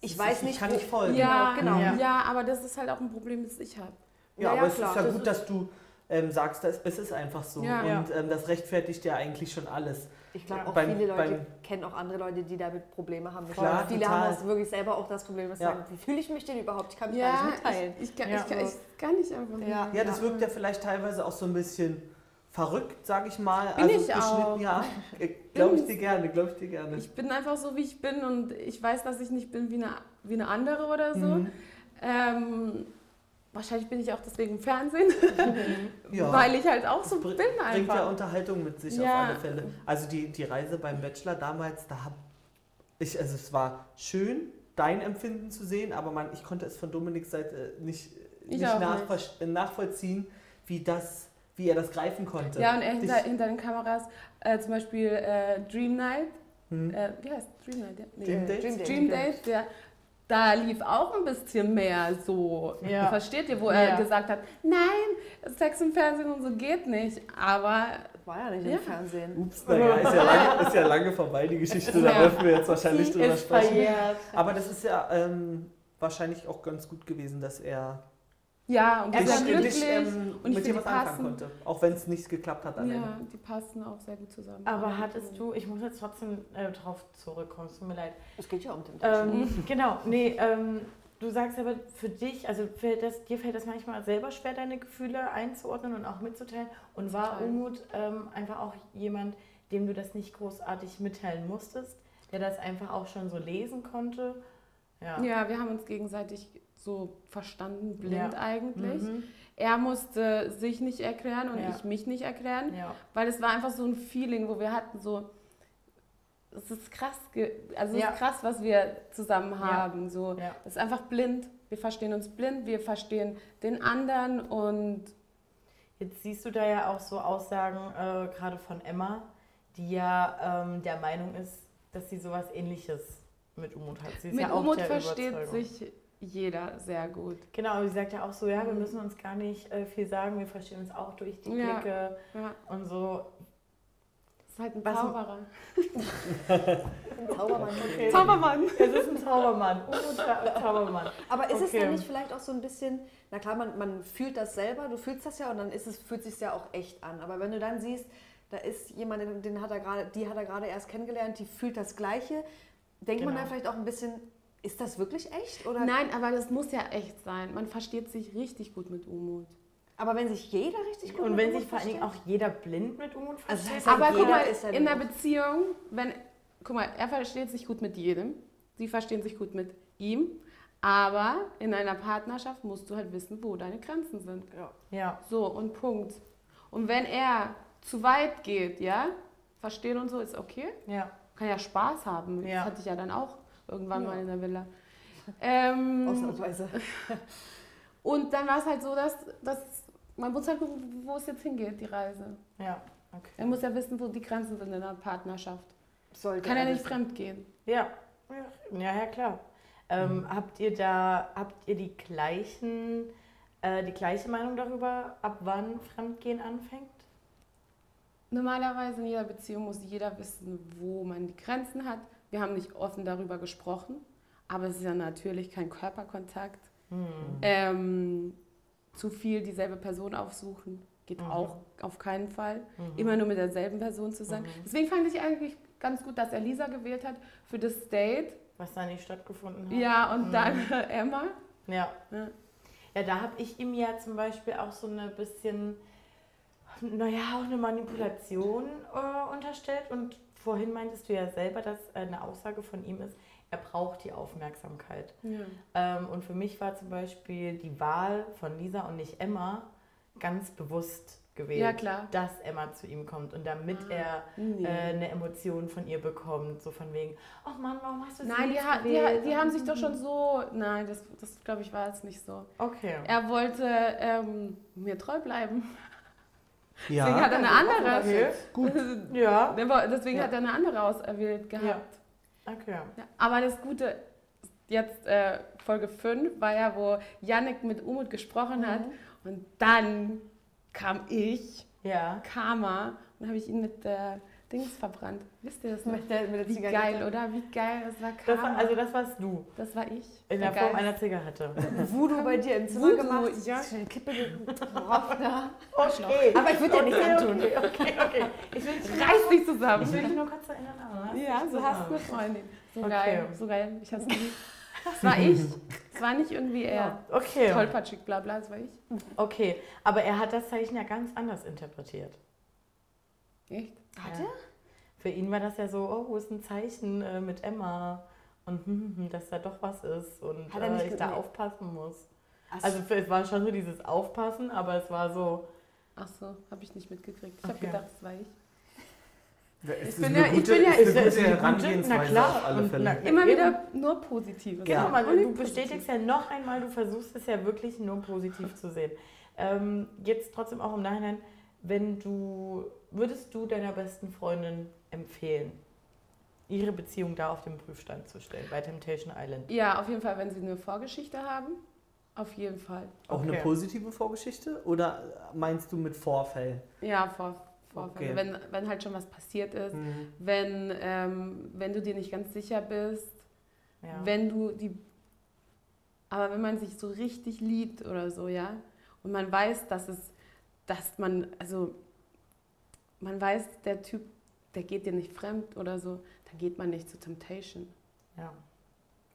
ich Das weiß nicht, Ich kann wo- nicht folgen. Ja, genau. Ja. Ja. aber das ist halt auch ein Problem, das ich habe. Ja, Ja, aber ja, es klar. ist ja gut, dass du ähm, sagst, das, es ist einfach so. Ja. Und ähm, das rechtfertigt ja eigentlich schon alles. Ich glaube auch Beim- viele Leute kennen auch andere Leute, die damit Probleme haben. Ich Klar, glaube, viele total. haben auch wirklich selber auch das Problem, dass sie Ja. sagen, wie fühle ich mich denn überhaupt? Ich kann mich Ja, gar nicht mitteilen. ich, ich, kann, Ja. ich, kann, ich kann nicht einfach. Ja. Ja, das wirkt ja vielleicht teilweise auch so ein bisschen verrückt, sag ich mal. Bin ich geschnitten- auch. Ja, glaube ich dir gerne, glaube ich dir gerne. Ich bin einfach so, wie ich bin und ich weiß, dass ich nicht bin wie eine, wie eine andere oder so. Mhm. Ähm, wahrscheinlich bin ich auch deswegen im Fernsehen, Ja. weil ich halt auch so bin Bringt ja einfach. Unterhaltung mit sich Ja. auf alle Fälle. Also die, die Reise beim Bachelor damals, da habe ich, also es war schön, dein Empfinden zu sehen, aber man, ich konnte es von Dominiks Seite nicht, Ich nicht, auch nachver- nachvollziehen, wie das, wie er das greifen konnte. Ja, und er hinter, hinter den Kameras, äh, zum Beispiel äh, Dream Night, Hm. äh, wie heißt Dream Night? Ja? Nee. Dream Äh, Date? Dream Date. Dream Date, der, da lief auch ein bisschen mehr so. Ja. Versteht ihr, wo er Ja. gesagt hat, nein, Sex im Fernsehen und so geht nicht. Aber War ja nicht Ja. im Fernsehen. Ups, naja, ist ja, lange, ist ja lange vorbei, die Geschichte, da dürfen wir jetzt wahrscheinlich drüber sprechen. verjährt. Aber das ist ja ähm, wahrscheinlich auch ganz gut gewesen, dass er ja, und die Er sind war glücklich. dich, ähm, und ich mit dir was die anfangen passen. konnte. Auch wenn es nicht geklappt hat Ende. ja, die passen auch sehr gut zusammen. Aber hattest du, ich muss jetzt trotzdem äh, drauf zurückkommen, es tut mir leid. Es geht ja um den Ähm, genau, nee, ähm, du sagst aber für dich, also fällt das, dir fällt das manchmal selber schwer, deine Gefühle einzuordnen und auch mitzuteilen. Und war Total. Umut ähm, einfach auch jemand, dem du das nicht großartig mitteilen musstest, der das einfach auch schon so lesen konnte? Ja. Ja, wir haben uns gegenseitig so verstanden, blind Ja. eigentlich. Mhm. Er musste sich nicht erklären und Ja. ich mich nicht erklären, Ja. weil es war einfach so ein Feeling, wo wir hatten so, es ist krass, also es ist krass, was wir zusammen haben. So, es ist einfach blind. Wir verstehen uns blind, wir verstehen den anderen und Jetzt siehst du da ja auch so Aussagen, äh, gerade von Emma, die ja ähm, der Meinung ist, dass sie sowas ähnliches mit Umut hat. Sie ist mit ja auch Umut versteht sich jeder sehr gut. Genau, sie sagt ja auch so, ja, wir Mhm. müssen uns gar nicht äh, viel sagen, wir verstehen uns auch durch die Ja. Blicke Ja, und so. ist halt ein Zauberer. Zaubermann. Okay. Zaubermann! Es ist ein Zaubermann, Zau- Zaubermann. Aber ist es Okay. dann nicht vielleicht auch so ein bisschen, na klar, man, man fühlt das selber, du fühlst das ja und dann ist es, fühlt sich ja auch echt an. Aber wenn du dann siehst, da ist jemand, den- hat er gerade, die hat er gerade erst kennengelernt, die fühlt das Gleiche, denkt man Genau. dann vielleicht auch ein bisschen, ist das wirklich echt? Oder? Nein, aber das muss ja echt sein. Man versteht sich richtig gut mit Umut. Aber wenn sich jeder richtig gut Und mit wenn Umut sich vor allen Dingen auch jeder blind mit Umut Also versteht. das heißt ja, Aber guck mal, in der Beziehung, wenn, guck mal, er versteht sich gut mit jedem, sie verstehen sich gut mit ihm, aber in einer Partnerschaft musst du halt wissen, wo deine Grenzen sind. ja. ja, So, und Punkt. Und wenn er zu weit geht, ja, verstehen und so, ist okay, ja. kann ja Spaß haben. Ja. Das hatte ich ja dann auch irgendwann Ja. mal in der Villa. Ähm, Ausnahmsweise. und dann war es halt so, dass, dass man muss halt gucken, wo es jetzt hingeht, die Reise. Ja, Er okay. muss ja wissen, wo die Grenzen sind in der Partnerschaft. Sollte Kann er nicht fremd gehen. Ja, ja, ja, klar. Ähm, habt ihr da, habt ihr die gleichen, äh, die gleiche Meinung darüber, ab wann Fremdgehen anfängt? Normalerweise in jeder Beziehung muss jeder wissen, wo man die Grenzen hat. Wir haben nicht offen darüber gesprochen, aber es ist ja natürlich kein Körperkontakt. Hm. Ähm, zu viel dieselbe Person aufsuchen geht Mhm. auch auf keinen Fall. Mhm. Immer nur mit derselben Person zu sein. Mhm. Deswegen fand ich eigentlich ganz gut, dass er Lisa gewählt hat für das Date. Was da nicht stattgefunden hat? Ja, und Mhm. dann Emma. Ja. Ja. Ja, da habe ich ihm ja zum Beispiel auch so eine bisschen, naja, auch eine Manipulation äh, unterstellt. Und vorhin meintest du ja selber, dass äh, eine Aussage von ihm ist, er braucht die Aufmerksamkeit. Ja. Ähm, und für mich war zum Beispiel die Wahl von Lisa und nicht Emma ganz bewusst gewählt, Ja, klar. dass Emma zu ihm kommt und damit Ah, er Nee. äh, eine Emotion von ihr bekommt, so von wegen, ach Mann, warum hast du sie Nein, die, ha die, die haben sich doch schon so. Nein, das, das glaube ich war jetzt nicht so. Okay. Er wollte ähm, mir treu bleiben. Deswegen Ja, hat er eine andere. Okay. gut. Ja. Der war- Deswegen Ja. hat er eine andere auserwählt gehabt. Okay. Ja. Aber das Gute, jetzt äh, Folge 5 war ja, wo Yannick mit Umut gesprochen hat. Und dann kam ich, Ja. Karma, und habe ich ihn mit der Dings verbrannt. Wisst ihr das noch? Mit der, mit der Wie Zigarette. geil, oder? Wie geil, das war Das Karma. war, also das warst du. das war ich. In der Wie Form einer Zigarette. Voodoo bei dir im Zimmer Voodoo, gemacht. ja. Schnell Kippe gebraucht. Ja. Okay. Aber ich würde dir nichts antun. Okay, okay, okay. Ich will dich Reiß dich Ich zusammen. will dich nur kurz erinnern. Ja, so hast du eine. Freundin. So Okay. geil, so geil. Ich hab's geliebt. Das war ich. Es war nicht irgendwie er. Ja, okay. Tollpatschig, bla bla, das war ich. Okay, aber er hat das Zeichen ja ganz anders interpretiert. Echt? Hat Ja. er? Für ihn war das ja so, oh, wo ist ein Zeichen äh, mit Emma? Und hm, hm, hm, dass da doch was ist und er äh, ich da nee. aufpassen muss. Ach, Also es war schon so dieses Aufpassen, aber es war so, Ach so, habe ich nicht mitgekriegt. Ich Okay. habe gedacht, das war ich. Es ist bin ja- ich gute, bin ja- eine ist ja- na klar, und na- Immer eben. wieder nur Positives. Ja. Guck mal, Und nicht du positiv. bestätigst ja noch einmal, du versuchst es ja wirklich nur positiv zu sehen. Ähm, jetzt trotzdem auch im Nachhinein, wenn du, würdest du deiner besten Freundin empfehlen, ihre Beziehung da auf den Prüfstand zu stellen, bei Temptation Island? Ja, auf jeden Fall, wenn sie eine Vorgeschichte haben. Auf jeden Fall. Auch eine Okay. positive Vorgeschichte oder meinst du mit Vorfällen? Ja, vor, Vorfälle. Okay. Wenn, wenn halt schon was passiert ist. Mhm. Wenn, ähm, wenn du dir nicht ganz sicher bist. Ja. Wenn du die. Aber wenn man sich so richtig liebt oder so, ja. Und man weiß, dass es. Dass man. Also. Man weiß, der Typ, der geht dir nicht fremd oder so. Dann geht man nicht zu Temptation. ja.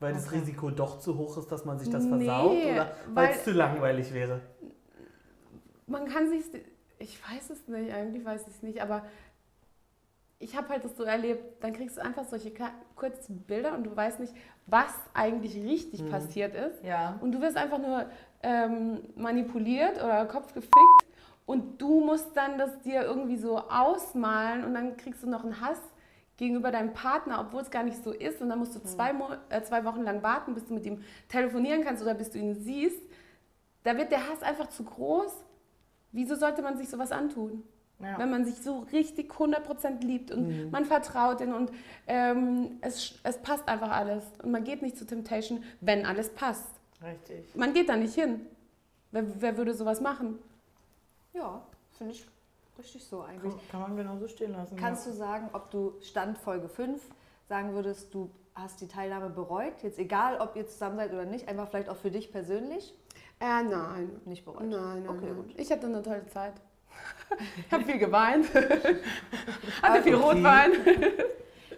Weil das Okay. Risiko doch zu hoch ist, dass man sich das Nee, versaut oder weil es zu langweilig wäre? man kann sich, ich weiß es nicht, eigentlich weiß ich es nicht, aber ich habe halt das so erlebt, dann kriegst du einfach solche kurzen Bilder und du weißt nicht, was eigentlich richtig Mhm. passiert ist. Ja. Und du wirst einfach nur ähm, manipuliert oder Kopf gefickt und du musst dann das dir irgendwie so ausmalen und dann kriegst du noch einen Hass gegenüber deinem Partner, obwohl es gar nicht so ist. Und dann musst du zwei, Mo äh, zwei Wochen lang warten, bis du mit ihm telefonieren kannst oder bis du ihn siehst. Da wird der Hass einfach zu groß. Wieso sollte man sich sowas antun? ja. Wenn man sich so richtig 100% liebt und Mhm. man vertraut ihn und ähm, es, es passt einfach alles. Und man geht nicht zu Temptation, wenn alles passt. Richtig. Man geht da nicht hin. Wer, wer würde sowas machen? Ja, finde ich richtig so eigentlich. Kann, kann man genauso stehen lassen. Kannst ja. du sagen, ob du Stand Folge 5 sagen würdest, du hast die Teilnahme bereut? Jetzt egal, ob ihr zusammen seid oder nicht, einfach vielleicht auch für dich persönlich Äh, nein. nicht bereut. Nein, nein, Okay, nein. gut. Ich hatte eine tolle Zeit. Ich habe viel geweint. Hatte viel okay. Rotwein.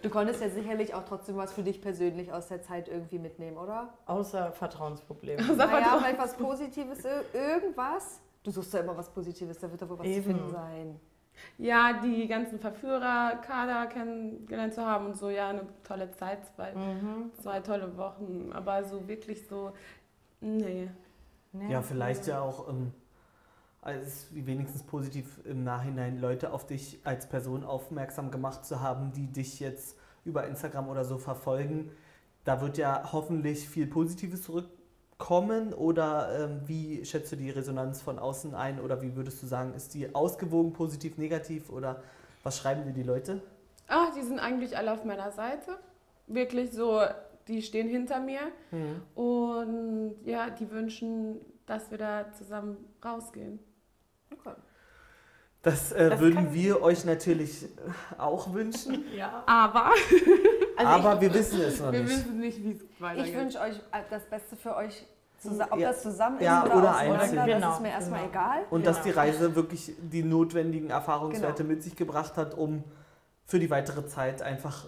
Du konntest ja sicherlich auch trotzdem was für dich persönlich aus der Zeit irgendwie mitnehmen, oder? Außer Vertrauensprobleme. Außer Naja, Vertrauen. vielleicht was Positives, ir- irgendwas. Du suchst ja immer was Positives, da wird doch wohl was Eben. zu finden sein. Ja, die ganzen Verführer, Kader kennengelernt zu haben und so, ja, eine tolle Zeit, zwei, Mhm. zwei tolle Wochen. Aber so wirklich so, nee. Ja, vielleicht ja auch ähm, als wie wenigstens positiv im Nachhinein Leute auf dich als Person aufmerksam gemacht zu haben, die dich jetzt über Instagram oder so verfolgen. Da wird ja hoffentlich viel Positives zurückkommen oder ähm, wie schätzt du die Resonanz von außen ein oder wie würdest du sagen, ist die ausgewogen positiv, negativ oder was schreiben dir die Leute? Ach, die sind eigentlich alle auf meiner Seite. Wirklich so, die stehen hinter mir. Und ja, die wünschen, dass wir da zusammen rausgehen. Okay. Das, äh, Das würden wir euch natürlich äh, auch wünschen, Ja. Aber Also aber wir wissen es noch wir nicht. wissen nicht, wie es weitergeht. Ich wünsche euch äh, das Beste für euch, zusammen, ob Ja. das zusammen ist Ja, oder, oder einzeln. das Genau, ist mir erstmal genau. egal. Und dass die Genau. Reise wirklich die notwendigen Erfahrungswerte Genau. mit sich gebracht hat, um für die weitere Zeit einfach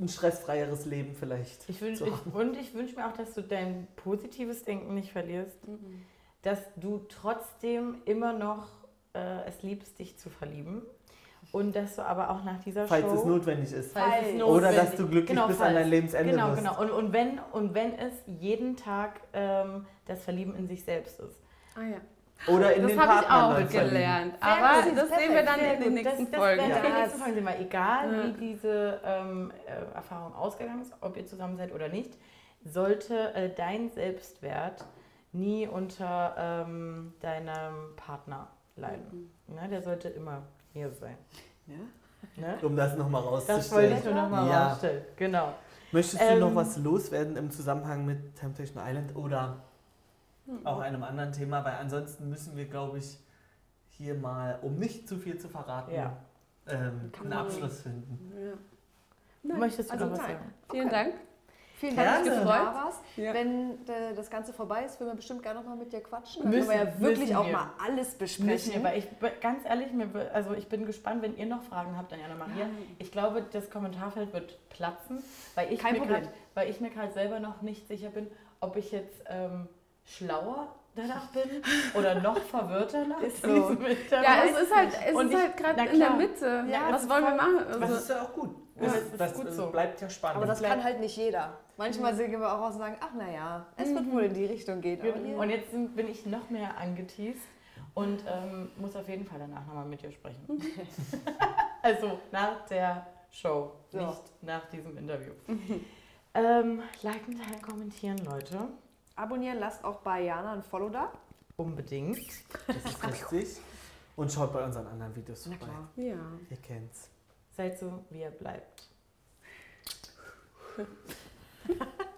ein stressfreieres Leben vielleicht Ich wünsch, zu ich, haben. und ich wünsche mir auch, dass du dein positives Denken nicht verlierst, Mhm. dass du trotzdem immer noch äh, es liebst, dich zu verlieben und dass du aber auch nach dieser Falls Show... es notwendig ist. falls es Falls. Oder dass notwendig- du glücklich Genau, bis falls. an dein Lebensende Genau, wirst. genau. Und, und, wenn, und wenn es jeden Tag ähm, das Verlieben in sich selbst ist. Ah ja. Oder in das den habe ich Partner auch gelernt. Aber das perfekt, sehen wir dann in den nächsten das, das Folgen. werden wir in den Ja. nächsten Folgen sehen, weil egal Ja. wie diese ähm, äh, Erfahrung ausgegangen ist, ob ihr zusammen seid oder nicht, sollte äh, dein Selbstwert nie unter ähm, deinem Partner leiden. Ne? Der sollte immer hier sein. Ne? Um das nochmal Das wollte rauszustellen. ich nur nochmal Ja. rausstellen. Genau. Möchtest du Ähm, noch was loswerden im Zusammenhang mit Temptation Island oder Hm. auch einem anderen Thema? Weil ansonsten müssen wir, glaube ich, hier mal, um nicht zu viel zu verraten, Ja. ähm, einen Abschluss finden. Ja. Nein, Möchtest du also noch was sagen? Vielen Okay. Dank. Vielen. Dank, dass du da warst. Ja. Wenn äh, das Ganze vorbei ist, würden wir bestimmt gerne noch mal mit dir quatschen. Dann Müssen- können wir ja wirklich müssen auch mal alles Müssen besprechen. wir, weil ich ganz ehrlich, mir, also ich bin gespannt, wenn ihr noch Fragen habt, dann ja nochmal hier. Ich glaube, das Kommentarfeld wird platzen, weil ich Kein mir Problem. grad, weil ich mir gerade selber noch nicht sicher bin, ob ich jetzt ähm, schlauer danach bin oder noch verwirrter nach Ist so. Ja, es ist halt, es Und ist ich- halt gerade in der. Mitte. Ja, Was wollen wir machen? Das Also, ist ja auch gut. Ja, Das, das ist das, gut äh, so. bleibt ja spannend. Aber das kann halt nicht jeder. Manchmal gehen wir auch raus und sagen, ach naja, es wird wohl in die Richtung gehen. Hier, Und jetzt bin ich noch mehr angeteased und ähm, muss auf jeden Fall danach nochmal mit dir sprechen. also nach der Show, Ja. nicht nach diesem Interview. ähm, liken, teilen, kommentieren, Leute. abonnieren, lasst auch bei Jana ein Follow da. Unbedingt. Das ist richtig. Und schaut bei unseren anderen Videos vorbei. ja. Ihr kennt's. Seid so, wie ihr bleibt.